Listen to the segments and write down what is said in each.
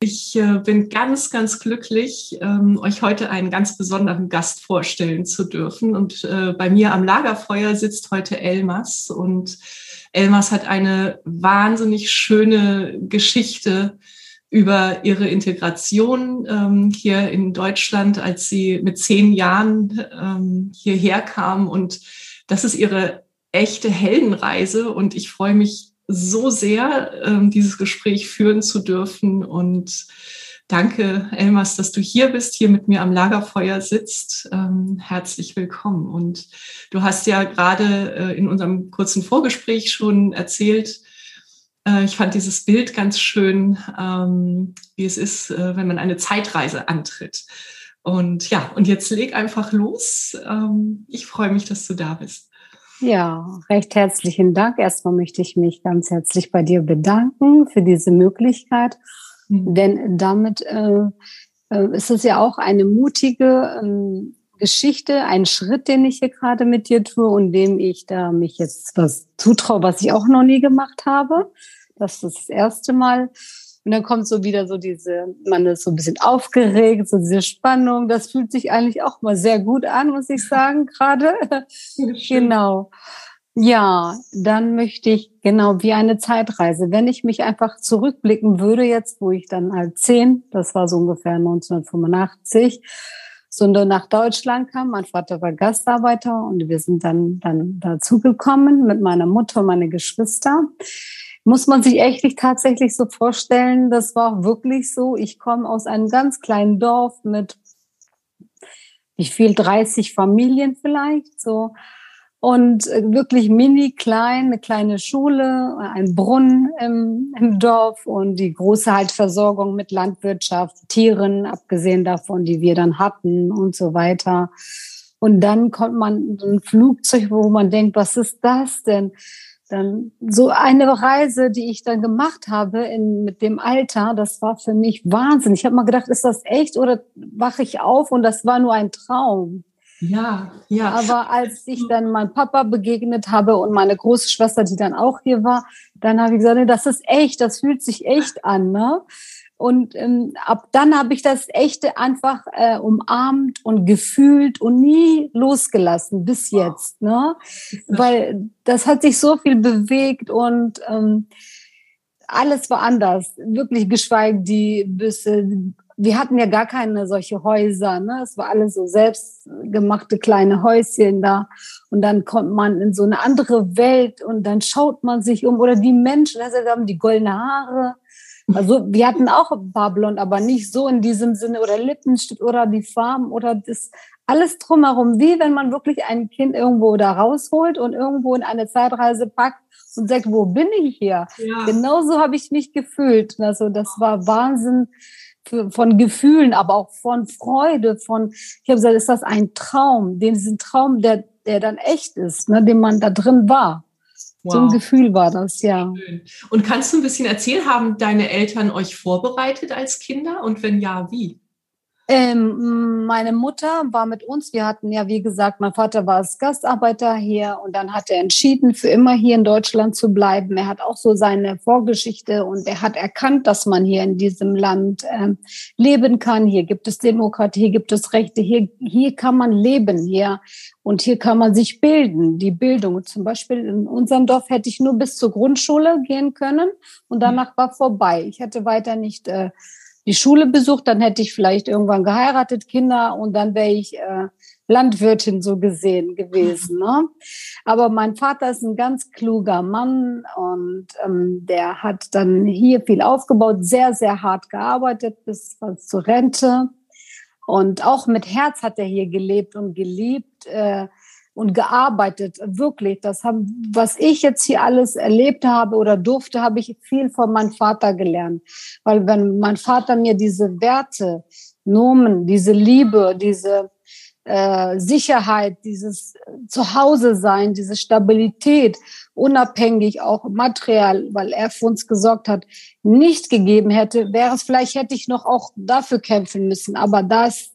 Ich äh, bin ganz, ganz glücklich, ähm, euch heute einen ganz besonderen Gast vorstellen zu dürfen. Und äh, bei mir am Lagerfeuer sitzt heute Elmas. Und Elmas hat eine wahnsinnig schöne Geschichte über ihre Integration ähm, hier in Deutschland, als sie mit zehn Jahren ähm, hierher kam. Und das ist ihre echte Heldenreise. Und ich freue mich so sehr, ähm, dieses Gespräch führen zu dürfen. Und danke, Elmas, dass du hier bist, hier mit mir am Lagerfeuer sitzt. Ähm, herzlich willkommen. Und du hast ja gerade äh, in unserem kurzen Vorgespräch schon erzählt, äh, ich fand dieses Bild ganz schön, ähm, wie es ist, äh, wenn man eine Zeitreise antritt. Und ja, und jetzt leg einfach los. Ähm, ich freue mich, dass du da bist. Ja, recht herzlichen Dank. Erstmal möchte ich mich ganz herzlich bei dir bedanken für diese Möglichkeit, mhm. denn damit äh, äh, ist es ja auch eine mutige ähm, Geschichte, ein Schritt, den ich hier gerade mit dir tue und dem ich da mich jetzt was zutraue, was ich auch noch nie gemacht habe. Das ist das erste Mal. Und dann kommt so wieder so diese, man ist so ein bisschen aufgeregt, so diese Spannung. Das fühlt sich eigentlich auch mal sehr gut an, muss ich sagen, gerade. genau. Ja, dann möchte ich genau wie eine Zeitreise. Wenn ich mich einfach zurückblicken würde, jetzt, wo ich dann halt zehn, das war so ungefähr 1985, so nach Deutschland kam. Mein Vater war Gastarbeiter und wir sind dann, dann dazugekommen mit meiner Mutter und meine Geschwister muss man sich echt tatsächlich so vorstellen, das war wirklich so. Ich komme aus einem ganz kleinen Dorf mit wie viel, 30 Familien vielleicht, so. Und äh, wirklich mini klein, eine kleine Schule, ein Brunnen im, im Dorf und die große halt Versorgung mit Landwirtschaft, Tieren, abgesehen davon, die wir dann hatten und so weiter. Und dann kommt man ein Flugzeug, wo man denkt, was ist das denn? Dann so eine Reise, die ich dann gemacht habe in, mit dem Alter, das war für mich Wahnsinn. Ich habe mal gedacht, ist das echt oder wache ich auf und das war nur ein Traum? Ja, ja. Aber als ich dann meinem Papa begegnet habe und meine große Schwester, die dann auch hier war, dann habe ich gesagt, nee, das ist echt, das fühlt sich echt an, ne? Und ähm, ab dann habe ich das Echte einfach äh, umarmt und gefühlt und nie losgelassen bis jetzt, ne? Weil das hat sich so viel bewegt und ähm, alles war anders. Wirklich geschweige die bis, wir hatten ja gar keine solche Häuser, ne? Es war alles so selbstgemachte kleine Häuschen da. Und dann kommt man in so eine andere Welt und dann schaut man sich um. Oder die Menschen, also haben die goldene Haare. Also wir hatten auch blond, aber nicht so in diesem Sinne oder Lippenstift oder die Farben oder das alles drumherum, wie wenn man wirklich ein Kind irgendwo da rausholt und irgendwo in eine Zeitreise packt und sagt, wo bin ich hier? Ja. Genauso habe ich mich gefühlt. Also das war Wahnsinn von Gefühlen, aber auch von Freude, von, ich habe gesagt, ist das ein Traum, den diesen Traum, der, der dann echt ist, ne, den man da drin war. Wow. So ein Gefühl war das, ja. Schön. Und kannst du ein bisschen erzählen, haben deine Eltern euch vorbereitet als Kinder? Und wenn ja, wie? Ähm, meine Mutter war mit uns. Wir hatten ja, wie gesagt, mein Vater war als Gastarbeiter hier und dann hat er entschieden, für immer hier in Deutschland zu bleiben. Er hat auch so seine Vorgeschichte und er hat erkannt, dass man hier in diesem Land ähm, leben kann. Hier gibt es Demokratie, hier gibt es Rechte, hier, hier kann man leben, hier und hier kann man sich bilden. Die Bildung, zum Beispiel in unserem Dorf hätte ich nur bis zur Grundschule gehen können und danach war vorbei. Ich hätte weiter nicht äh, die Schule besucht, dann hätte ich vielleicht irgendwann geheiratet, Kinder und dann wäre ich äh, Landwirtin so gesehen gewesen. Ne? Aber mein Vater ist ein ganz kluger Mann und ähm, der hat dann hier viel aufgebaut, sehr, sehr hart gearbeitet bis zur Rente. Und auch mit Herz hat er hier gelebt und geliebt. Äh, und gearbeitet. Wirklich, das haben, was ich jetzt hier alles erlebt habe oder durfte, habe ich viel von meinem Vater gelernt. Weil wenn mein Vater mir diese Werte, Nomen, diese Liebe, diese äh, Sicherheit, dieses Zuhause sein, diese Stabilität, unabhängig auch materiell, weil er für uns gesorgt hat, nicht gegeben hätte, wäre es vielleicht hätte ich noch auch dafür kämpfen müssen. Aber das,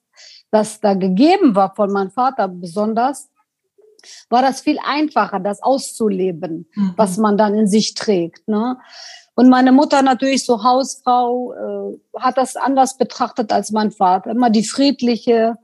das da gegeben war von meinem Vater besonders, war das viel einfacher, das auszuleben, mhm. was man dann in sich trägt. Ne? Und meine Mutter natürlich so Hausfrau äh, hat das anders betrachtet als mein Vater. Immer die friedliche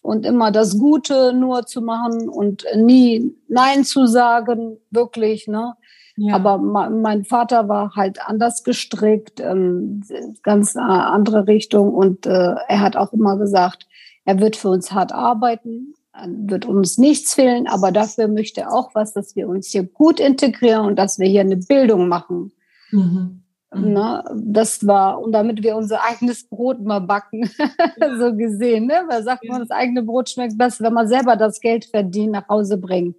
und immer das Gute nur zu machen und nie Nein zu sagen, wirklich. Ne? Ja. Aber mein Vater war halt anders gestrickt, ähm, ganz andere Richtung. Und äh, er hat auch immer gesagt, er wird für uns hart arbeiten, wird uns nichts fehlen, aber dafür möchte er auch was, dass wir uns hier gut integrieren und dass wir hier eine Bildung machen. Mhm. Na, das war, und damit wir unser eigenes Brot mal backen, so gesehen, ne? Weil sagt man, das eigene Brot schmeckt besser, wenn man selber das Geld verdient, nach Hause bringt.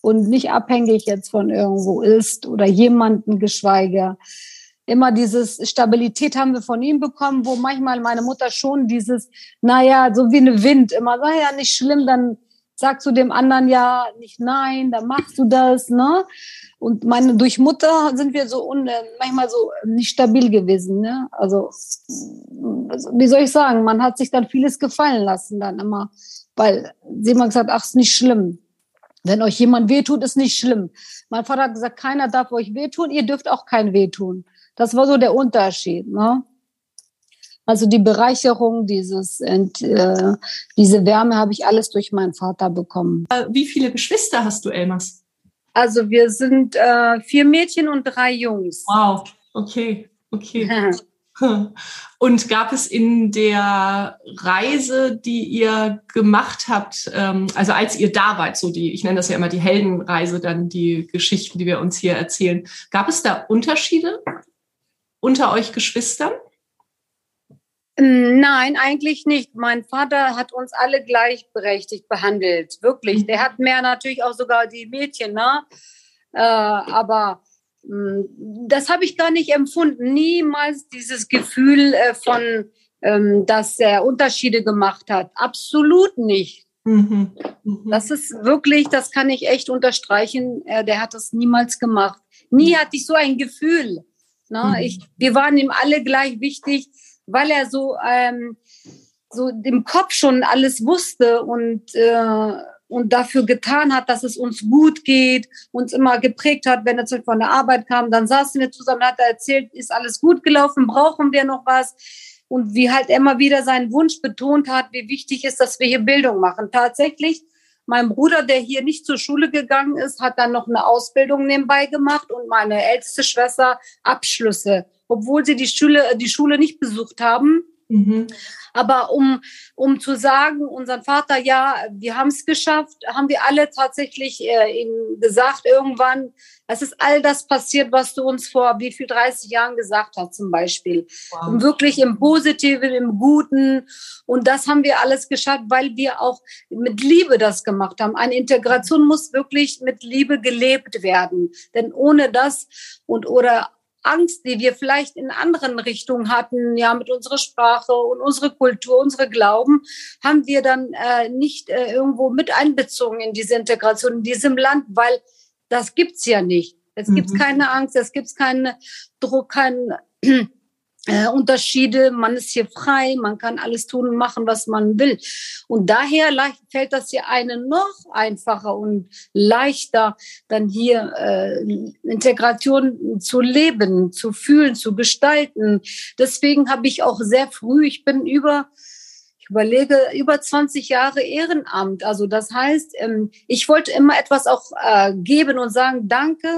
Und nicht abhängig jetzt von irgendwo ist oder jemanden geschweige immer dieses Stabilität haben wir von ihm bekommen, wo manchmal meine Mutter schon dieses, naja, so wie eine Wind, immer, naja, nicht schlimm, dann sagst du dem anderen ja nicht nein, dann machst du das, ne? Und meine, durch Mutter sind wir so un, manchmal so nicht stabil gewesen, ne? Also, wie soll ich sagen, man hat sich dann vieles gefallen lassen dann immer, weil sie immer gesagt, ach, ist nicht schlimm. Wenn euch jemand wehtut, ist nicht schlimm. Mein Vater hat gesagt, keiner darf euch wehtun, ihr dürft auch kein wehtun. Das war so der Unterschied. Ne? Also die Bereicherung, dieses, äh, diese Wärme habe ich alles durch meinen Vater bekommen. Äh, wie viele Geschwister hast du, Elmas? Also wir sind äh, vier Mädchen und drei Jungs. Wow, okay, okay. Und gab es in der Reise, die ihr gemacht habt, ähm, also als ihr da wart, so die, ich nenne das ja immer die Heldenreise, dann die Geschichten, die wir uns hier erzählen, gab es da Unterschiede unter euch Geschwistern? Nein, eigentlich nicht. Mein Vater hat uns alle gleichberechtigt behandelt. Wirklich. Der hat mehr natürlich auch sogar die Mädchen, ne? Äh, aber mh, hm, das habe ich gar nicht empfunden. Niemals dieses Gefühl äh, von, ähm, dass er Unterschiede gemacht hat. Absolut nicht. Mhm. Mhm. Das ist wirklich, das kann ich echt unterstreichen. Äh, der hat das niemals gemacht. Nie hatte ich so ein Gefühl. Ne? Mhm. Ich, wir waren ihm alle gleich wichtig, weil er so, ähm, so im Kopf schon alles wusste und, äh, und dafür getan hat, dass es uns gut geht, uns immer geprägt hat, wenn er von der Arbeit kam, dann saßen wir zusammen, hat er erzählt, ist alles gut gelaufen, brauchen wir noch was? Und wie halt immer wieder seinen Wunsch betont hat, wie wichtig ist, dass wir hier Bildung machen. Tatsächlich mein Bruder, der hier nicht zur Schule gegangen ist, hat dann noch eine Ausbildung nebenbei gemacht und meine älteste Schwester Abschlüsse. Obwohl sie die Schule, die Schule nicht besucht haben, Mhm. Aber um, um zu sagen, unseren Vater, ja, wir haben es geschafft, haben wir alle tatsächlich äh, ihm gesagt irgendwann, es ist all das passiert, was du uns vor wie viel 30 Jahren gesagt hast zum Beispiel. Wow. Und wirklich im Positiven, im Guten. Und das haben wir alles geschafft, weil wir auch mit Liebe das gemacht haben. Eine Integration muss wirklich mit Liebe gelebt werden. Denn ohne das und oder Angst, die wir vielleicht in anderen Richtungen hatten, ja, mit unserer Sprache und unserer Kultur, unsere Glauben, haben wir dann äh, nicht äh, irgendwo mit einbezogen in diese Integration in diesem Land, weil das gibt's ja nicht. Es gibt mhm. keine Angst, es gibt keinen Druck, keinen äh, Unterschiede. Man ist hier frei, man kann alles tun und machen, was man will. Und daher fällt das hier einen noch einfacher und leichter, dann hier äh, Integration zu leben, zu fühlen, zu gestalten. Deswegen habe ich auch sehr früh, ich bin über ich überlege über 20 Jahre Ehrenamt. Also das heißt, ähm, ich wollte immer etwas auch äh, geben und sagen, danke,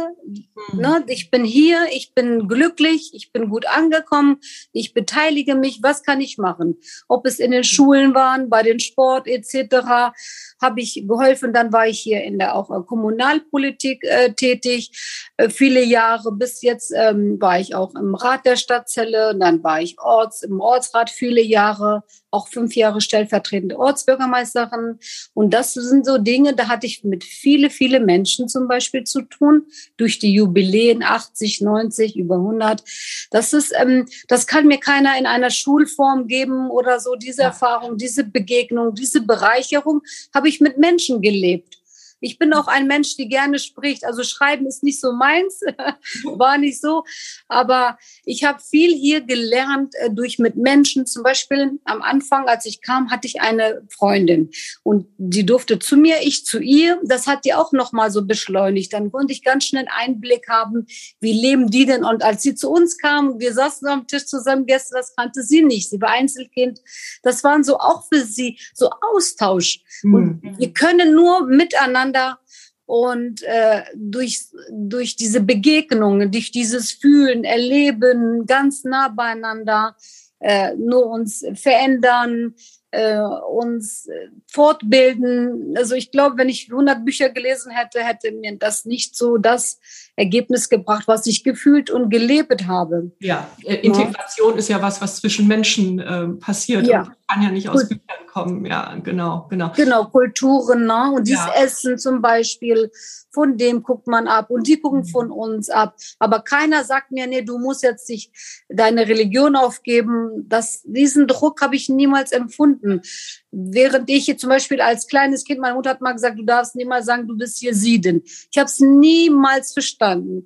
mhm. ne, ich bin hier, ich bin glücklich, ich bin gut angekommen, ich beteilige mich, was kann ich machen? Ob es in den Schulen waren, bei den Sport etc habe ich geholfen. Dann war ich hier in der auch äh, Kommunalpolitik äh, tätig, äh, viele Jahre. Bis jetzt ähm, war ich auch im Rat der Stadtzelle. Dann war ich Orts, im Ortsrat viele Jahre, auch fünf Jahre stellvertretende Ortsbürgermeisterin. Und das sind so Dinge, da hatte ich mit viele, viele Menschen zum Beispiel zu tun, durch die Jubiläen 80, 90, über 100. Das ist, ähm, das kann mir keiner in einer Schulform geben oder so. Diese. Erfahrung, diese Begegnung, diese Bereicherung habe ich mit Menschen gelebt. Ich bin auch ein Mensch, die gerne spricht. Also schreiben ist nicht so meins, war nicht so. Aber ich habe viel hier gelernt äh, durch mit Menschen. Zum Beispiel am Anfang, als ich kam, hatte ich eine Freundin und die durfte zu mir, ich zu ihr. Das hat die auch noch mal so beschleunigt. Dann konnte ich ganz schnell einen Einblick haben, wie leben die denn? Und als sie zu uns kam, wir saßen am Tisch zusammen gestern, das kannte sie nicht. Sie war Einzelkind. Das waren so auch für sie so Austausch. Mhm. Und wir können nur miteinander miteinander und äh, durch, durch diese Begegnungen, durch dieses Fühlen, Erleben, ganz nah beieinander, äh, nur uns verändern, äh, uns fortbilden. Also ich glaube, wenn ich 100 Bücher gelesen hätte, hätte mir das nicht so das Ergebnis gebracht, was ich gefühlt und gelebt habe. Ja, äh, Integration ja. ist ja was, was zwischen Menschen äh, passiert. Ja kann ja nicht aus Büchern kommen. Ja, genau, genau. Genau, Kulturen, ne? Und dieses ja. Essen zum Beispiel, von dem guckt man ab und die gucken mhm. von uns ab. Aber keiner sagt mir, nee, du musst jetzt dich deine Religion aufgeben. Das, diesen Druck habe ich niemals empfunden. Während ich hier zum Beispiel als kleines Kind, meine Mutter hat mal gesagt, du darfst niemals sagen, du bist hier Sieden. Ich habe es niemals verstanden.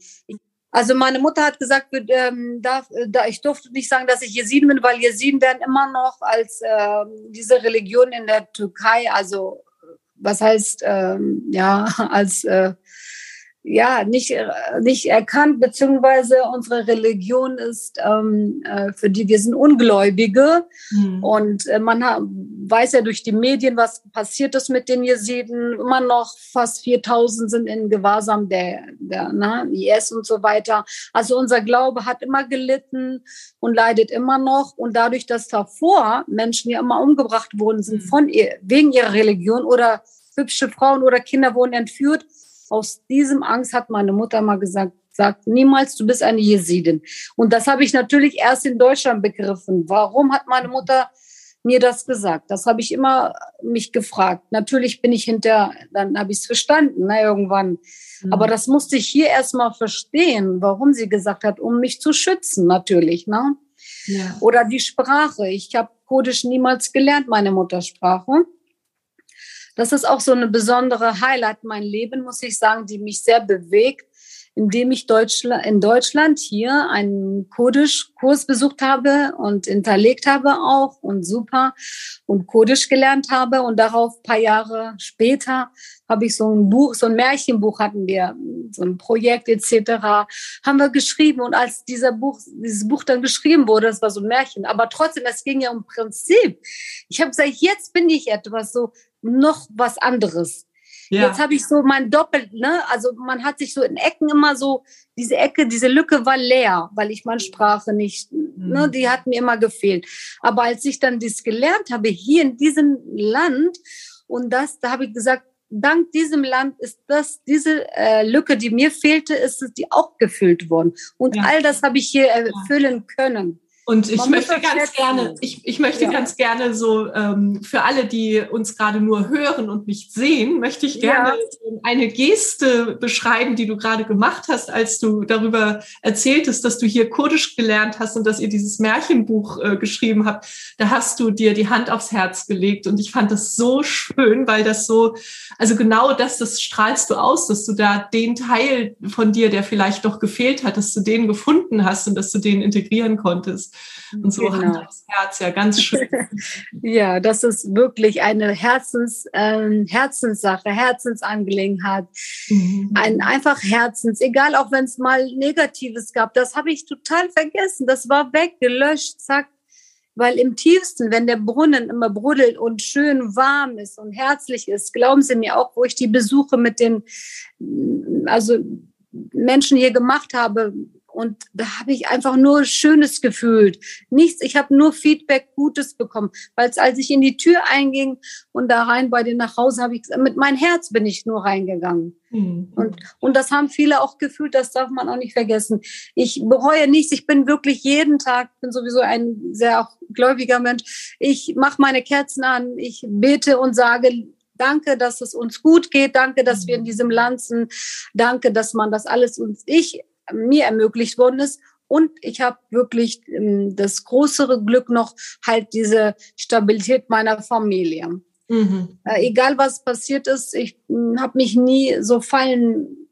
Also meine Mutter hat gesagt, ähm, darf, da, ich durfte nicht sagen, dass ich Jesiden bin, weil Jesiden werden immer noch als äh, diese Religion in der Türkei, also was heißt ähm, ja als äh, ja nicht äh, nicht erkannt beziehungsweise unsere Religion ist ähm, äh, für die wir sind Ungläubige mhm. und äh, man weiß ja durch die Medien was passiert ist mit den Jesiden immer noch fast 4000 sind in Gewahrsam der der ne, IS und so weiter also unser Glaube hat immer gelitten und leidet immer noch und dadurch dass davor Menschen ja immer umgebracht worden sind mhm. von ihr wegen ihrer Religion oder hübsche Frauen oder Kinder wurden entführt aus diesem Angst hat meine Mutter mal gesagt, sagt niemals, du bist eine Jesidin. Und das habe ich natürlich erst in Deutschland begriffen. Warum hat meine Mutter mir das gesagt? Das habe ich immer mich gefragt. Natürlich bin ich hinter, dann habe ich es verstanden, na, ne, irgendwann. Mhm. Aber das musste ich hier erstmal verstehen, warum sie gesagt hat, um mich zu schützen, natürlich, ne? Ja. Oder die Sprache. Ich habe Kurdisch niemals gelernt, meine Muttersprache. Das ist auch so eine besondere Highlight mein Leben, muss ich sagen, die mich sehr bewegt, indem ich Deutschland, in Deutschland hier einen Kurdisch-Kurs besucht habe und hinterlegt habe auch und super und Kurdisch gelernt habe und darauf paar Jahre später habe ich so ein Buch, so ein Märchenbuch hatten wir, so ein Projekt etc. haben wir geschrieben und als dieser Buch, dieses Buch dann geschrieben wurde, das war so ein Märchen, aber trotzdem, es ging ja um Prinzip. Ich habe gesagt, jetzt bin ich etwas so noch was anderes. Ja. Jetzt habe ich so mein Doppel, ne? Also man hat sich so in Ecken immer so, diese Ecke, diese Lücke war leer, weil ich meine Sprache nicht, ne? mhm. ne? Die hat mir immer gefehlt. Aber als ich dann das gelernt habe, hier in diesem Land, und das, da habe ich gesagt, dank diesem Land ist das, diese äh, Lücke, die mir fehlte, ist die auch gefüllt worden. Und ja. all das habe ich hier erfüllen können. Und ich möchte ganz gerne, ich, ich möchte ja. ganz gerne so ähm, für alle, die uns gerade nur hören und nicht sehen, möchte ich gerne ja. eine Geste beschreiben, die du gerade gemacht hast, als du darüber erzähltest, dass du hier Kurdisch gelernt hast und dass ihr dieses Märchenbuch äh, geschrieben habt. Da hast du dir die Hand aufs Herz gelegt und ich fand das so schön, weil das so, also genau das, das strahlst du aus, dass du da den Teil von dir, der vielleicht doch gefehlt hat, dass du den gefunden hast und dass du den integrieren konntest. Und so genau. hat das Herz ja ganz schön. ja, das ist wirklich eine Herzens, äh, Herzenssache, Herzensangelegenheit. Mhm. Ein einfach Herzens, egal auch wenn es mal Negatives gab, das habe ich total vergessen. Das war weg, gelöscht, zack. Weil im tiefsten, wenn der Brunnen immer brodelt und schön warm ist und herzlich ist, glauben Sie mir auch, wo ich die Besuche mit den, also Menschen hier gemacht habe, und da habe ich einfach nur Schönes gefühlt. Nichts, ich habe nur Feedback Gutes bekommen. Weil als ich in die Tür einging und da rein bei dir nach Hause, habe ich mit meinem Herz bin ich nur reingegangen. Mhm. Und, und das haben viele auch gefühlt, das darf man auch nicht vergessen. Ich bereue nichts, ich bin wirklich jeden Tag, bin sowieso ein sehr auch gläubiger Mensch. Ich mache meine Kerzen an, ich bete und sage, Danke, dass es uns gut geht. Danke, dass wir in diesem Land sind. Danke, dass man das alles uns, ich mir ermöglicht worden ist. Und ich habe wirklich ähm, das größere Glück noch, halt diese Stabilität meiner Familie. Mhm. Äh, egal was passiert ist, ich hm, habe mich nie so fallen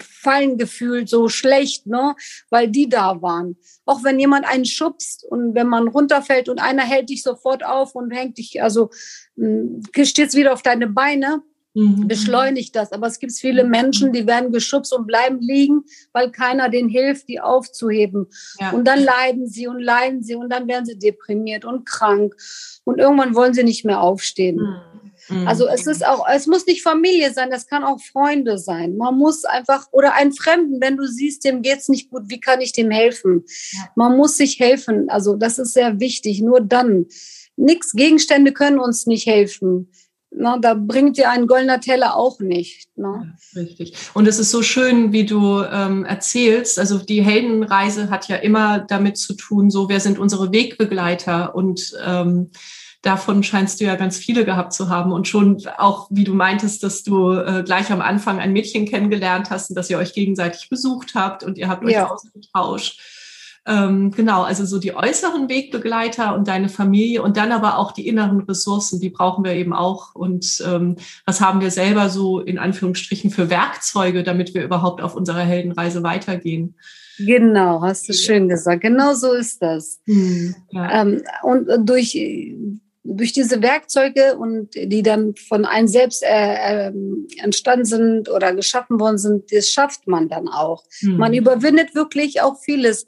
fallen gefühlt, so schlecht, ne, weil die da waren. Auch wenn jemand einen schubst und wenn man runterfällt und einer hält dich sofort auf und hängt dich, also hm, stehst wieder auf deine Beine, mhm. beschleunigt das. Aber es gibt viele Menschen, die werden geschubst und bleiben liegen, weil keiner denen hilft, die aufzuheben. Ja. Und dann leiden sie und leiden sie und dann werden sie deprimiert und krank. Und irgendwann wollen sie nicht mehr aufstehen. Mhm. Also es ist auch, es muss nicht Familie sein, das kann auch Freunde sein. Man muss einfach, oder einen Fremden, wenn du siehst, dem geht's nicht gut, wie kann ich dem helfen? Ja. Man muss sich helfen. Also das ist sehr wichtig. Nur dann. Nix, Gegenstände können uns nicht helfen. Na, da bringt dir ein goldener Teller auch nicht. Ne? Ja, richtig. Und es ist so schön, wie du ähm, erzählst. Also die Heldenreise hat ja immer damit zu tun, so wer sind unsere Wegbegleiter und ähm, davon scheinst du ja ganz viele gehabt zu haben und schon auch, wie du meintest, dass du äh, gleich am Anfang ein Mädchen kennengelernt hast und dass ihr euch gegenseitig besucht habt und ihr habt euch ja. ausgetauscht. Ähm, genau, also so die äußeren Wegbegleiter und deine Familie und dann aber auch die inneren Ressourcen, die brauchen wir eben auch. Und ähm, was haben wir selber so in Anführungsstrichen für Werkzeuge, damit wir überhaupt auf unserer Heldenreise weitergehen? Genau, hast du schön gesagt. Genau so ist das. Hm, ja. ähm, und durch durch diese Werkzeuge und die dann von einem selbst äh, äh, entstanden sind oder geschaffen worden sind, das schafft man dann auch. Mhm. Man überwindet wirklich auch vieles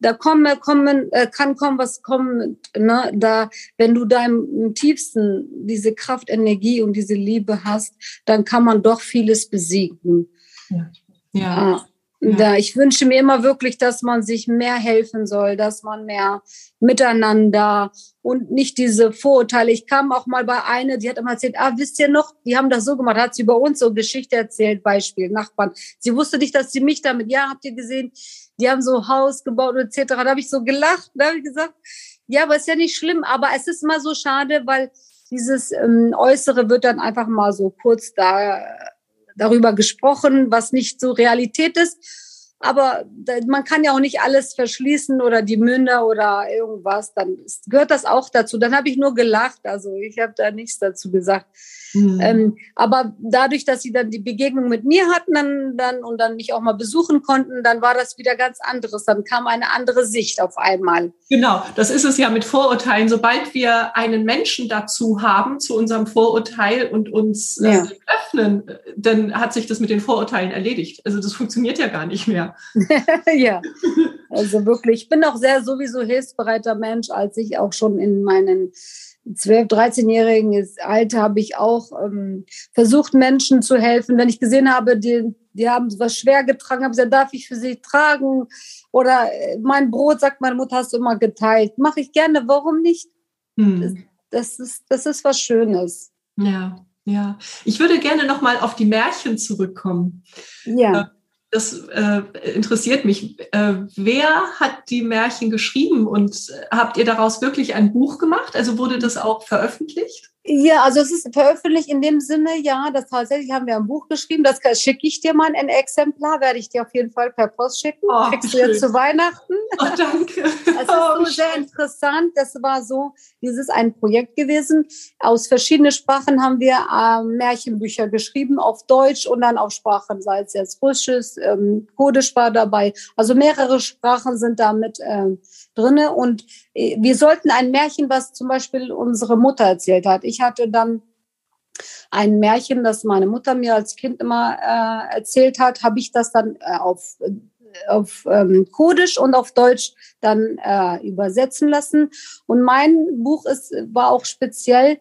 da komme, kommen, äh, kann kommen, was kommen, ne, da, wenn du da im, tiefsten diese Kraft, Energie und diese Liebe hast, dann kann man doch vieles besiegen. Ja. ja. Ah. Ja. ich wünsche mir immer wirklich, dass man sich mehr helfen soll, dass man mehr miteinander und nicht diese Vorurteile. Ich kam auch mal bei einer, die hat immer erzählt, ah, wisst ihr noch, die haben das so gemacht, hat sie über uns so Geschichte erzählt, Beispiel, Nachbarn. Sie wusste nicht, dass sie mich damit, ja, habt ihr gesehen, die haben so Haus gebaut etc. Da habe ich so gelacht, da habe ich gesagt, ja, aber ist ja nicht schlimm, aber es ist immer so schade, weil dieses ähm, Äußere wird dann einfach mal so kurz da darüber gesprochen, was nicht so Realität ist. Aber man kann ja auch nicht alles verschließen oder die Münder oder irgendwas. Dann gehört das auch dazu. Dann habe ich nur gelacht. Also ich habe da nichts dazu gesagt. Mhm. Ähm, aber dadurch, dass sie dann die Begegnung mit mir hatten dann, dann und dann mich auch mal besuchen konnten, dann war das wieder ganz anderes. Dann kam eine andere Sicht auf einmal. Genau, das ist es ja mit Vorurteilen. Sobald wir einen Menschen dazu haben, zu unserem Vorurteil und uns äh, ja. öffnen, dann hat sich das mit den Vorurteilen erledigt. Also das funktioniert ja gar nicht mehr. ja, also wirklich. Ich bin auch sehr sowieso hilfsbereiter Mensch, als ich auch schon in meinen 12-, 13-jährigen Alter habe ich auch ähm, versucht, Menschen zu helfen. Wenn ich gesehen habe, die, die haben was schwer getragen, habe ich gesagt, darf ich für sie tragen? Oder äh, mein Brot, sagt meine Mutter, hast du immer geteilt. Mache ich gerne, warum nicht? Hm. Das, das, ist, das ist was Schönes. Ja, ja. Ich würde gerne nochmal auf die Märchen zurückkommen. Ja. Das äh, interessiert mich. Äh, wer hat die Märchen geschrieben und habt ihr daraus wirklich ein Buch gemacht? Also wurde das auch veröffentlicht? Ja, also es ist veröffentlicht in dem Sinne, ja, das tatsächlich haben wir ein Buch geschrieben, das schicke ich dir mal ein Exemplar, werde ich dir auf jeden Fall per Post schicken. Oh, Kriegst schön. du jetzt zu Weihnachten. Oh, danke. Es ist oh, so sehr interessant. Das war so, dieses ein Projekt gewesen. Aus verschiedenen Sprachen haben wir äh, Märchenbücher geschrieben, auf Deutsch und dann auf Sprachen, sei es jetzt Russisch, ähm, Kurdisch war dabei. Also mehrere Sprachen sind damit äh, drinne und äh, wir sollten ein Märchen, was zum Beispiel unsere Mutter erzählt hat. Ich hatte dann ein Märchen, das meine Mutter mir als Kind immer äh, erzählt hat, habe ich das dann äh, auf auf ähm, Kurdisch und auf Deutsch dann äh, übersetzen lassen. Und mein Buch ist war auch speziell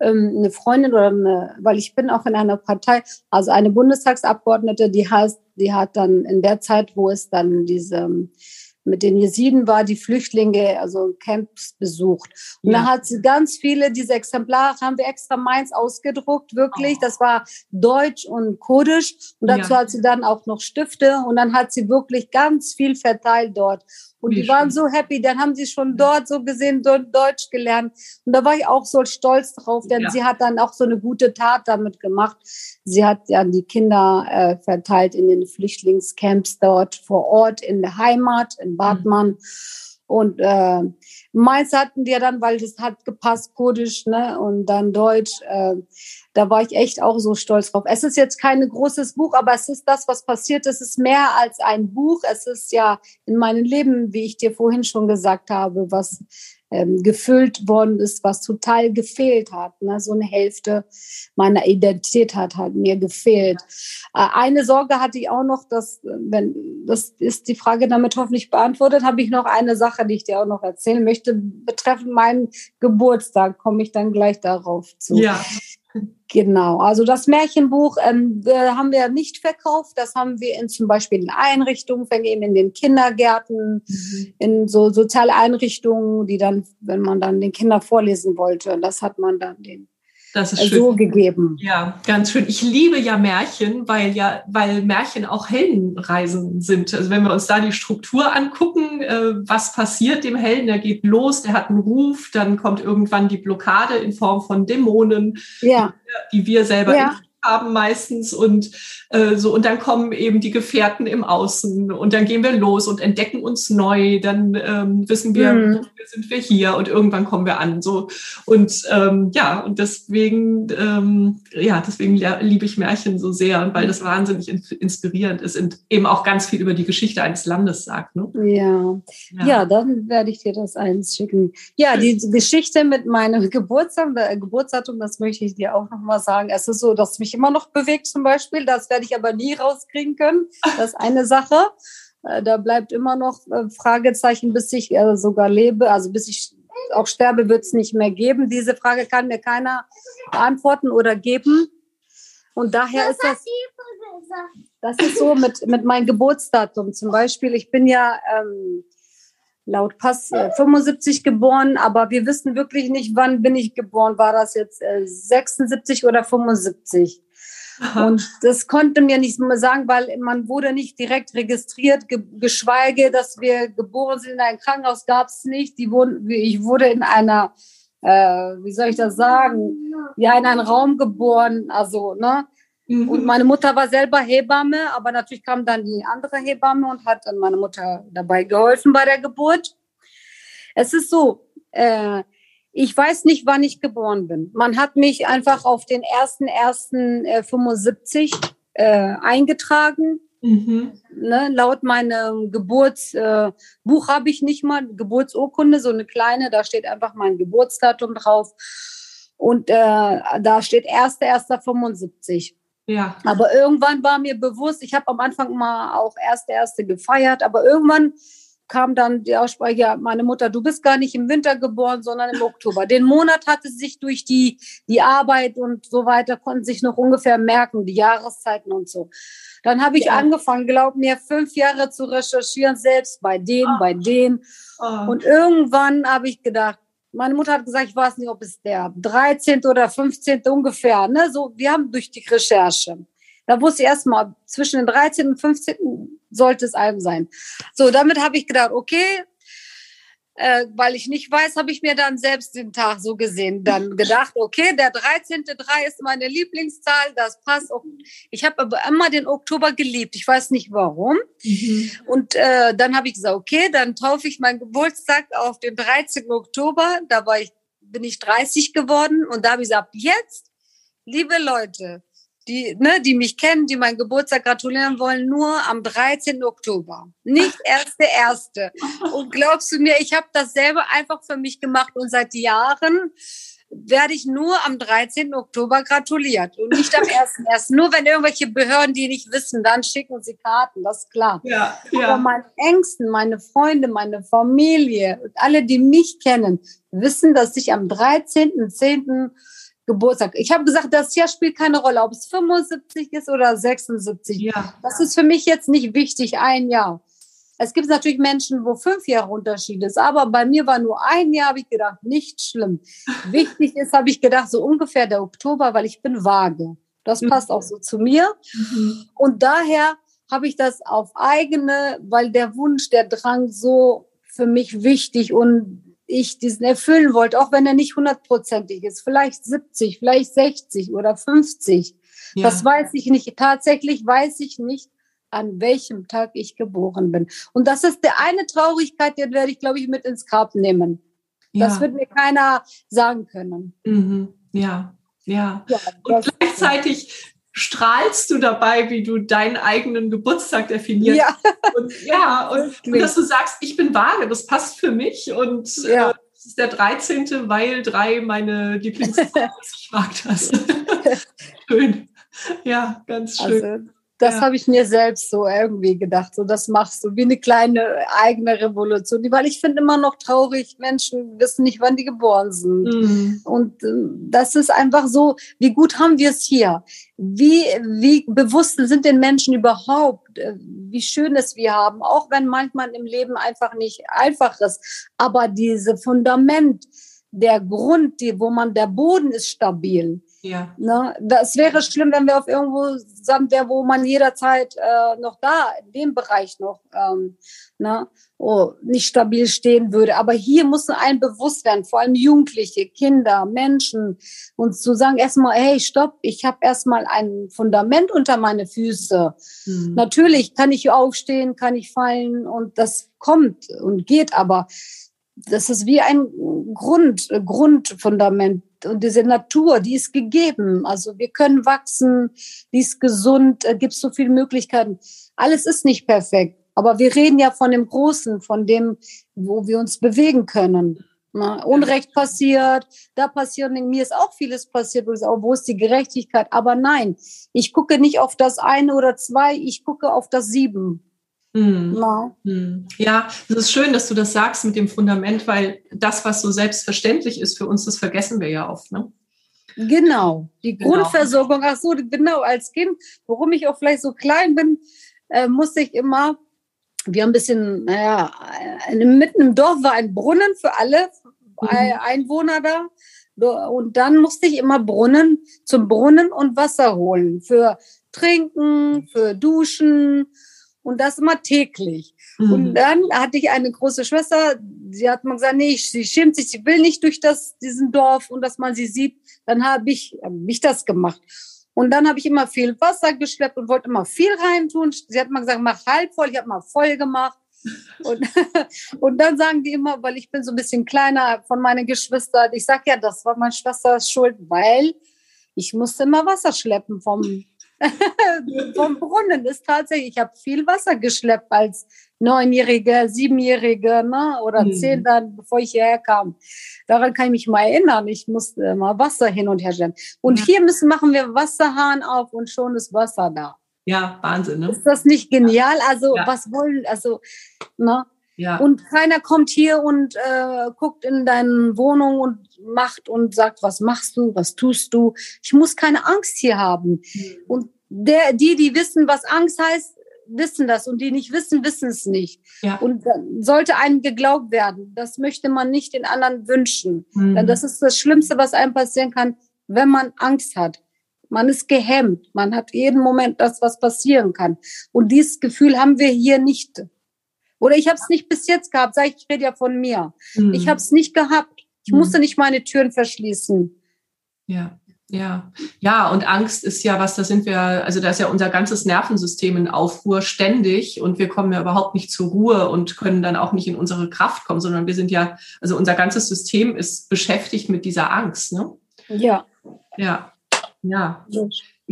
ähm, eine Freundin oder eine, weil ich bin auch in einer Partei, also eine Bundestagsabgeordnete, die heißt, die hat dann in der Zeit, wo es dann diese mit den Jesiden war, die Flüchtlinge, also Camps besucht. Und ja. da hat sie ganz viele, diese Exemplare haben wir extra meins ausgedruckt, wirklich. Oh. Das war Deutsch und Kurdisch. Und dazu ja. hat sie dann auch noch Stifte. Und dann hat sie wirklich ganz viel verteilt dort. Und die waren so happy, dann haben sie schon dort so gesehen Deutsch gelernt. Und da war ich auch so stolz drauf, denn ja. sie hat dann auch so eine gute Tat damit gemacht. Sie hat ja die Kinder äh, verteilt in den Flüchtlingscamps dort vor Ort in der Heimat, in Badmann. Mhm. Und äh, meins hatten wir dann, weil das hat gepasst, Kurdisch ne, und dann Deutsch. Äh, da war ich echt auch so stolz drauf. Es ist jetzt kein großes Buch, aber es ist das, was passiert. Es ist mehr als ein Buch. Es ist ja in meinem Leben, wie ich dir vorhin schon gesagt habe, was ähm, gefüllt worden ist, was total gefehlt hat. Ne? So eine Hälfte meiner Identität hat halt mir gefehlt. Äh, eine Sorge hatte ich auch noch, dass, wenn, das ist die Frage damit hoffentlich beantwortet, habe ich noch eine Sache, die ich dir auch noch erzählen möchte, betreffend meinen Geburtstag, komme ich dann gleich darauf zu. Ja. Genau, also das Märchenbuch ähm, haben wir nicht verkauft. Das haben wir in zum Beispiel in Einrichtungen vergeben, in den Kindergärten, mhm. in so soziale Einrichtungen, die dann, wenn man dann den Kindern vorlesen wollte, das hat man dann den das ist schön. so gegeben. Ja, ganz schön. Ich liebe ja Märchen, weil ja, weil Märchen auch Heldenreisen sind. Also wenn wir uns da die Struktur angucken, äh, was passiert dem Helden? Der geht los, der hat einen Ruf, dann kommt irgendwann die Blockade in Form von Dämonen, ja. die, die wir selber ja haben meistens und äh, so und dann kommen eben die Gefährten im Außen und dann gehen wir los und entdecken uns neu, dann ähm, wissen wir, mhm. sind wir hier und irgendwann kommen wir an so und ähm, ja und deswegen ähm, ja deswegen liebe ich Märchen so sehr, weil das wahnsinnig inspirierend ist und eben auch ganz viel über die Geschichte eines Landes sagt. Ne? Ja. ja, ja, dann werde ich dir das eins schicken. Ja, die Geschichte mit meinem Geburtstag, äh, Geburtsdatum, das möchte ich dir auch noch mal sagen. Es ist so, dass mich mich immer noch bewegt zum Beispiel. Das werde ich aber nie rauskriegen können. Das ist eine Sache. Äh, da bleibt immer noch äh, Fragezeichen, bis ich äh, sogar lebe. Also bis ich auch sterbe, wird es nicht mehr geben. Diese Frage kann mir keiner beantworten oder geben. Und daher ist das, das ist so mit, mit meinem Geburtsdatum. Zum Beispiel, ich bin ja ähm, laut Pass äh, 75 geboren, aber wir wissen wirklich nicht, wann bin ich geboren. War das jetzt äh, 76 oder 75? Aha. Und das konnte mir nicht mehr sagen, weil man wurde nicht direkt registriert, ge geschweige, dass wir geboren sind in einem Krankenhaus, gab es nicht. Die wurden, ich wurde in einer, äh, wie soll ich das sagen, ja, in einen Raum geboren, also, ne? Mhm. Und meine Mutter war selber Hebamme, aber natürlich kam dann die andere Hebamme und hat dann meine Mutter dabei geholfen bei der Geburt. Es ist so, äh, ich weiß nicht, wann ich geboren bin. Man hat mich einfach auf den 1.1.75 äh, eingetragen. Mhm. Ne, laut meinem Geburtsbuch äh, habe ich nicht mal Geburtsurkunde, so eine kleine, da steht einfach mein Geburtsdatum drauf. Und äh, da steht 1.1.75. Ja. Aber irgendwann war mir bewusst, ich habe am Anfang mal auch erste erste gefeiert, aber irgendwann kam dann die Aussprache, ja, meine Mutter, du bist gar nicht im Winter geboren, sondern im Oktober. Den Monat hatte sich durch die, die Arbeit und so weiter, konnten sich noch ungefähr merken, die Jahreszeiten und so. Dann habe ich ja. angefangen, glaub mir, fünf Jahre zu recherchieren, selbst bei denen, oh. bei denen. Oh. Und irgendwann habe ich gedacht, meine Mutter hat gesagt, ich weiß nicht, ob es der 13. oder 15. ungefähr, ne? So, wir haben durch die Recherche. Da wusste ich erstmal, zwischen den 13. und 15. sollte es einem sein. So, damit habe ich gedacht, okay, äh, weil ich nicht weiß, habe ich mir dann selbst den Tag so gesehen, dann gedacht, okay, der 13.3 ist meine Lieblingszahl, das passt. Auch. Ich habe aber immer den Oktober geliebt, ich weiß nicht warum. Mhm. Und äh, dann habe ich gesagt, okay, dann taufe ich meinen Geburtstag auf den 13. Oktober, da war ich, bin ich 30 geworden und da habe ich gesagt, jetzt, liebe Leute, die, ne, die mich kennen, die meinen Geburtstag gratulieren wollen, nur am 13. Oktober. Nicht erst der erste. Und glaubst du mir, ich habe das selber einfach für mich gemacht und seit Jahren werde ich nur am 13. Oktober gratuliert und nicht am 1.1. nur wenn irgendwelche Behörden, die nicht wissen, dann schicken sie Karten, das ist klar. Ja, ja. Aber meine Ängsten, meine Freunde, meine Familie und alle, die mich kennen, wissen, dass ich am 13.10. Geburtstag. Ich habe gesagt, das Jahr spielt keine Rolle, ob es 75 ist oder 76. Ja. Das ist für mich jetzt nicht wichtig, ein Jahr. Es gibt natürlich Menschen, wo fünf Jahre Unterschied ist, aber bei mir war nur ein Jahr, habe ich gedacht, nicht schlimm. Wichtig ist, habe ich gedacht, so ungefähr der Oktober, weil ich bin vage. Das mhm. passt auch so zu mir. Mhm. Und daher habe ich das auf eigene, weil der Wunsch, der Drang so für mich wichtig und ich diesen erfüllen wollte, auch wenn er nicht hundertprozentig ist, vielleicht 70, vielleicht 60 oder 50. Ja. Das weiß ich nicht. Tatsächlich weiß ich nicht, an welchem Tag ich geboren bin. Und das ist der eine Traurigkeit, den werde ich, glaube ich, mit ins Grab nehmen. Ja. Das wird mir keiner sagen können. Mhm. Ja, ja. ja und gleichzeitig strahlst du dabei, wie du deinen eigenen Geburtstag definierst. Ja, und, ja, und, und, dass du sagst, ich bin vage, das passt für mich und ja. äh, das ist der 13., weil drei meine Lieblingszahl ist. Ich mag das. schön. Ja, ganz schön. Also, das ja. habe ich mir selbst so irgendwie gedacht. So, das machst du wie eine kleine eigene Revolution. Weil ich finde immer noch traurig, Menschen wissen nicht, wann die geboren sind. Mhm. Und äh, das ist einfach so, wie gut haben wir es hier? Wie, wie bewusst sind den Menschen überhaupt, äh, wie schön es wir haben, auch wenn manchmal im Leben einfach nicht einfach ist. Aber diese Fundament, der Grund, die, wo man, der Boden ist stabil. Ja. Ne? Das wäre schlimm, wenn wir auf irgendwo Sand wäre, wo man jederzeit äh, noch da, in dem Bereich noch ähm, ne? oh, nicht stabil stehen würde. Aber hier muss ein bewusst werden, vor allem Jugendliche, Kinder, Menschen, uns zu sagen erstmal, hey, stopp, ich habe erstmal ein Fundament unter meine Füße. Mhm. Natürlich kann ich aufstehen, kann ich fallen und das kommt und geht, aber das ist wie ein Grund, Grundfundament. Und diese Natur, die ist gegeben. Also wir können wachsen, die ist gesund, äh, gibt so viele Möglichkeiten. Alles ist nicht perfekt. Aber wir reden ja von dem Großen, von dem, wo wir uns bewegen können. Na, Unrecht passiert, da passiert, mir ist auch vieles passiert, wo, auch, wo ist die Gerechtigkeit? Aber nein, ich gucke nicht auf das eine oder zwei, ich gucke auf das sieben. Mhm. Ja. Mhm. ja, es ist schön, dass du das sagst mit dem Fundament, weil das, was so selbstverständlich ist für uns, das vergessen wir ja oft. Ne? Genau, die genau. Grundversorgung. Ach so, genau, als Kind, warum ich auch vielleicht so klein bin, äh, musste ich immer, wir haben ein bisschen, naja, mitten im Dorf war ein Brunnen für alle mhm. Einwohner da. Und dann musste ich immer Brunnen zum Brunnen und Wasser holen für Trinken, für Duschen, und das immer täglich. Mhm. Und dann hatte ich eine große Schwester, sie hat mal gesagt, nee, sie schämt sich, sie will nicht durch das, diesen Dorf und dass man sie sieht. Dann habe ich, hab ich das gemacht. Und dann habe ich immer viel Wasser geschleppt und wollte immer viel reintun. Sie hat mal gesagt, mach halb voll, ich habe mal voll gemacht. Und, und dann sagen die immer, weil ich bin so ein bisschen kleiner von meinen Geschwistern, ich sag ja, das war meine Schwesters Schuld, weil ich musste immer Wasser schleppen vom vom Brunnen ist tatsächlich, ich habe viel Wasser geschleppt als Neunjährige, Siebenjährige ne, oder mhm. Zehn dann, bevor ich hierher kam. Daran kann ich mich mal erinnern. Ich musste immer Wasser hin und her stellen. Und ja. hier müssen, machen wir Wasserhahn auf und schon ist Wasser da. Ja, Wahnsinn. Ne? Ist das nicht genial? Also ja. was wollen, also, ne? Ja. Und keiner kommt hier und äh, guckt in deine Wohnung und macht und sagt, was machst du, was tust du. Ich muss keine Angst hier haben. Mhm. Und der, die, die wissen, was Angst heißt, wissen das und die nicht wissen, wissen es nicht. Ja. Und sollte einem geglaubt werden, das möchte man nicht den anderen wünschen. Mhm. Denn das ist das Schlimmste, was einem passieren kann, wenn man Angst hat. Man ist gehemmt. Man hat jeden Moment das, was passieren kann. Und dieses Gefühl haben wir hier nicht. Oder ich habe es nicht bis jetzt gehabt. Sag ich, ich rede ja von mir. Mhm. Ich habe es nicht gehabt. Ich mhm. musste nicht meine Türen verschließen. Ja. Ja, ja, und Angst ist ja was, da sind wir, also da ist ja unser ganzes Nervensystem in Aufruhr ständig und wir kommen ja überhaupt nicht zur Ruhe und können dann auch nicht in unsere Kraft kommen, sondern wir sind ja, also unser ganzes System ist beschäftigt mit dieser Angst, ne? Ja. Ja, ja.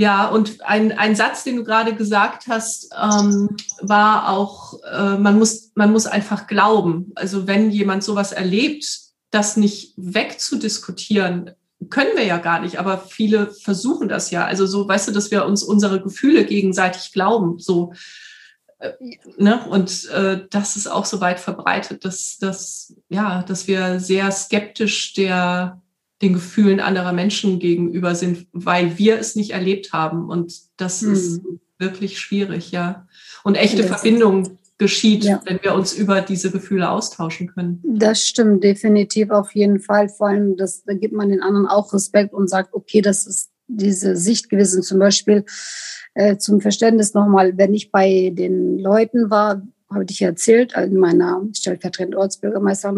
Ja, und ein, ein Satz, den du gerade gesagt hast, ähm, war auch, äh, man, muss, man muss einfach glauben. Also wenn jemand sowas erlebt, das nicht wegzudiskutieren, können wir ja gar nicht, aber viele versuchen das ja. Also so, weißt du, dass wir uns unsere Gefühle gegenseitig glauben, so. Äh, ne? Und äh, das ist auch so weit verbreitet, dass, dass, ja, dass wir sehr skeptisch der, den Gefühlen anderer Menschen gegenüber sind, weil wir es nicht erlebt haben. Und das hm. ist wirklich schwierig, ja. Und echte Verbindung geschieht, ja. wenn wir uns über diese Gefühle austauschen können. Das stimmt definitiv auf jeden Fall. Vor allem, das, da gibt man den anderen auch Respekt und sagt, okay, das ist diese Sicht gewesen. Zum Beispiel äh, zum Verständnis nochmal, wenn ich bei den Leuten war, habe ich erzählt, in meiner stellvertretenden Ortsbürgermeister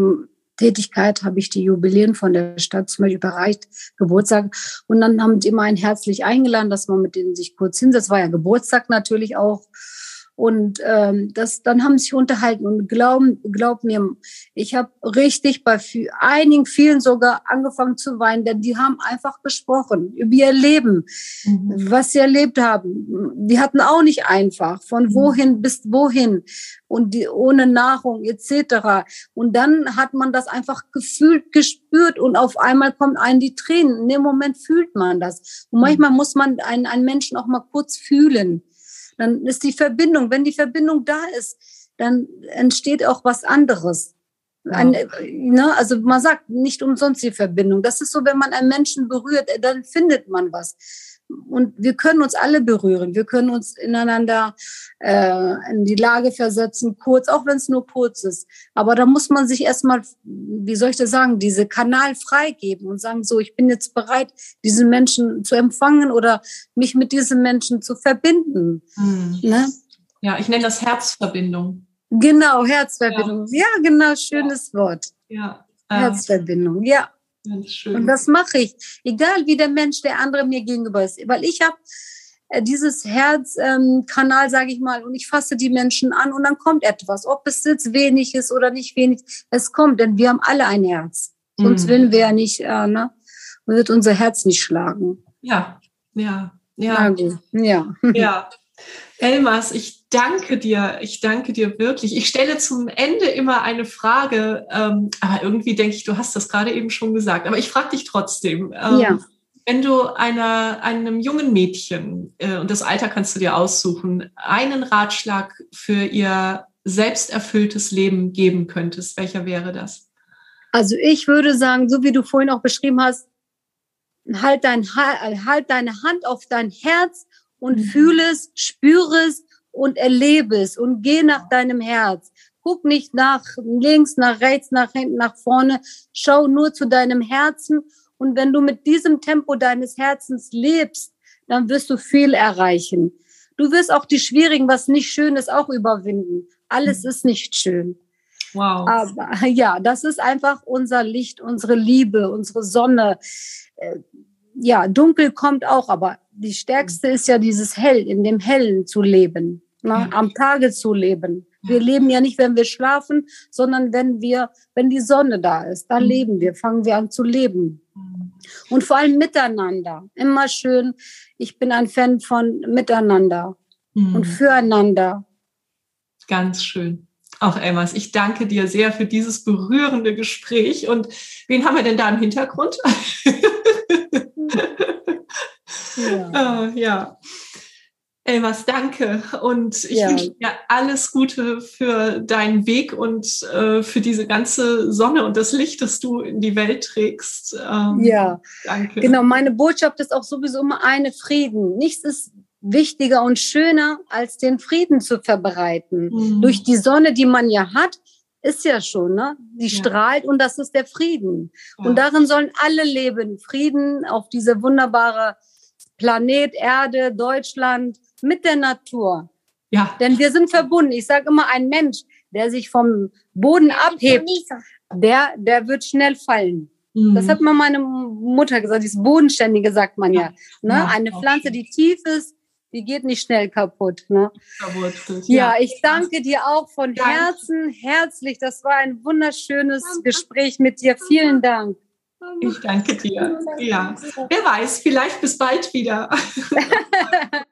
Tätigkeit habe ich die Jubiläen von der Stadt zum Beispiel überreicht, Geburtstag. Und dann haben die immer einen herzlich eingeladen, dass man mit denen sich kurz hinsetzt. War ja Geburtstag natürlich auch. Und ähm, das, dann haben sie sich unterhalten und glauben, glaub mir, ich habe richtig bei einigen, vielen sogar angefangen zu weinen, denn die haben einfach gesprochen über ihr Leben, mhm. was sie erlebt haben. Die hatten auch nicht einfach, von mhm. wohin bis wohin und die, ohne Nahrung etc. Und dann hat man das einfach gefühlt, gespürt und auf einmal kommen einen die Tränen. In dem Moment fühlt man das. Und mhm. manchmal muss man einen, einen Menschen auch mal kurz fühlen dann ist die Verbindung, wenn die Verbindung da ist, dann entsteht auch was anderes. Ein, ne, also man sagt nicht umsonst die Verbindung. Das ist so, wenn man einen Menschen berührt, dann findet man was und wir können uns alle berühren. Wir können uns ineinander äh, in die Lage versetzen, kurz, auch wenn es nur kurz ist. Aber da muss man sich erstmal, wie soll ich das sagen, diese Kanal freigeben und sagen, so, ich bin jetzt bereit, diesen Menschen zu empfangen oder mich mit diesem Menschen zu verbinden. Mhm. Ne? Ja, ich nenne das Herzverbindung. Genau, Herzverbindung. Ja, ja genau, schönes ja. Wort. Ja. Herzverbindung, ja. Und das mache ich, egal wie der Mensch, der andere mir gegenüber ist, weil ich habe äh, dieses Herzkanal, ähm, sage ich mal, und ich fasse die Menschen an und dann kommt etwas, ob es jetzt wenig ist oder nicht wenig, es kommt, denn wir haben alle ein Herz. Sonst mhm. würden wir ja nicht, äh, ne, wird unser Herz nicht schlagen. Ja, ja, ja. Ja. ja. Elmas, ich danke dir. Ich danke dir wirklich. Ich stelle zum Ende immer eine Frage, ähm, aber irgendwie denke ich, du hast das gerade eben schon gesagt. Aber ich frage dich trotzdem. Ähm, ja. Wenn du einer, einem jungen Mädchen, äh, und das Alter kannst du dir aussuchen, einen Ratschlag für ihr selbsterfülltes Leben geben könntest, welcher wäre das? Also ich würde sagen, so wie du vorhin auch beschrieben hast, halt, dein, halt deine Hand auf dein Herz und mhm. fühle es, spüre es und erlebe es und geh nach deinem Herz. Guck nicht nach links, nach rechts, nach hinten, nach vorne. Schau nur zu deinem Herzen. Und wenn du mit diesem Tempo deines Herzens lebst, dann wirst du viel erreichen. Du wirst auch die schwierigen, was nicht schön ist, auch überwinden. Alles mhm. ist nicht schön. Wow. Aber ja, das ist einfach unser Licht, unsere Liebe, unsere Sonne. Äh, ja, dunkel kommt auch, aber die stärkste ist ja dieses Hell, in dem Hellen zu leben, ne? Am Tage zu leben. Wir leben ja nicht, wenn wir schlafen, sondern wenn wir, wenn die Sonne da ist, dann mhm. leben wir, fangen wir an zu leben. Mhm. Und vor allem miteinander. Immer schön. Ich bin ein Fan von miteinander mhm. und füreinander. Ganz schön. Auch Elmas, ich danke dir sehr für dieses berührende Gespräch. Und wen haben wir denn da im Hintergrund? Ja. Uh, ja. Elmas, danke. Und ich ja. wünsche dir alles Gute für deinen Weg und äh, für diese ganze Sonne und das Licht, das du in die Welt trägst. Ähm, ja, danke. Genau, meine Botschaft ist auch sowieso immer eine Frieden. Nichts ist wichtiger und schöner, als den Frieden zu verbreiten. Mhm. Durch die Sonne, die man ja hat, ist ja schon, ne? Die ja. strahlt und das ist der Frieden. Ja. Und darin sollen alle leben. Frieden auf diese wunderbare Planet Erde, Deutschland, mit der Natur. Ja. Denn wir sind verbunden. Ich sage immer, ein Mensch, der sich vom Boden abhebt, der, der wird schnell fallen. Mhm. Das hat mal meine Mutter gesagt, dieses Bodenständige sagt man ja. Ne? ja Eine Pflanze, die tief ist, die geht nicht schnell kaputt. Ne? Ja. ja, ich danke dir auch von danke. Herzen, herzlich. Das war ein wunderschönes Gespräch mit dir. Vielen Dank. Ich danke dir. Ja, wer weiß, vielleicht bis bald wieder.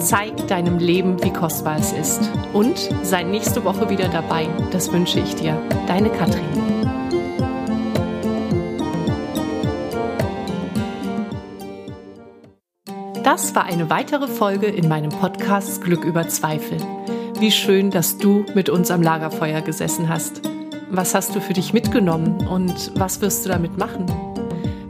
Zeig deinem Leben, wie kostbar es ist. Und sei nächste Woche wieder dabei. Das wünsche ich dir. Deine Katrin. Das war eine weitere Folge in meinem Podcast Glück über Zweifel. Wie schön, dass du mit uns am Lagerfeuer gesessen hast. Was hast du für dich mitgenommen und was wirst du damit machen?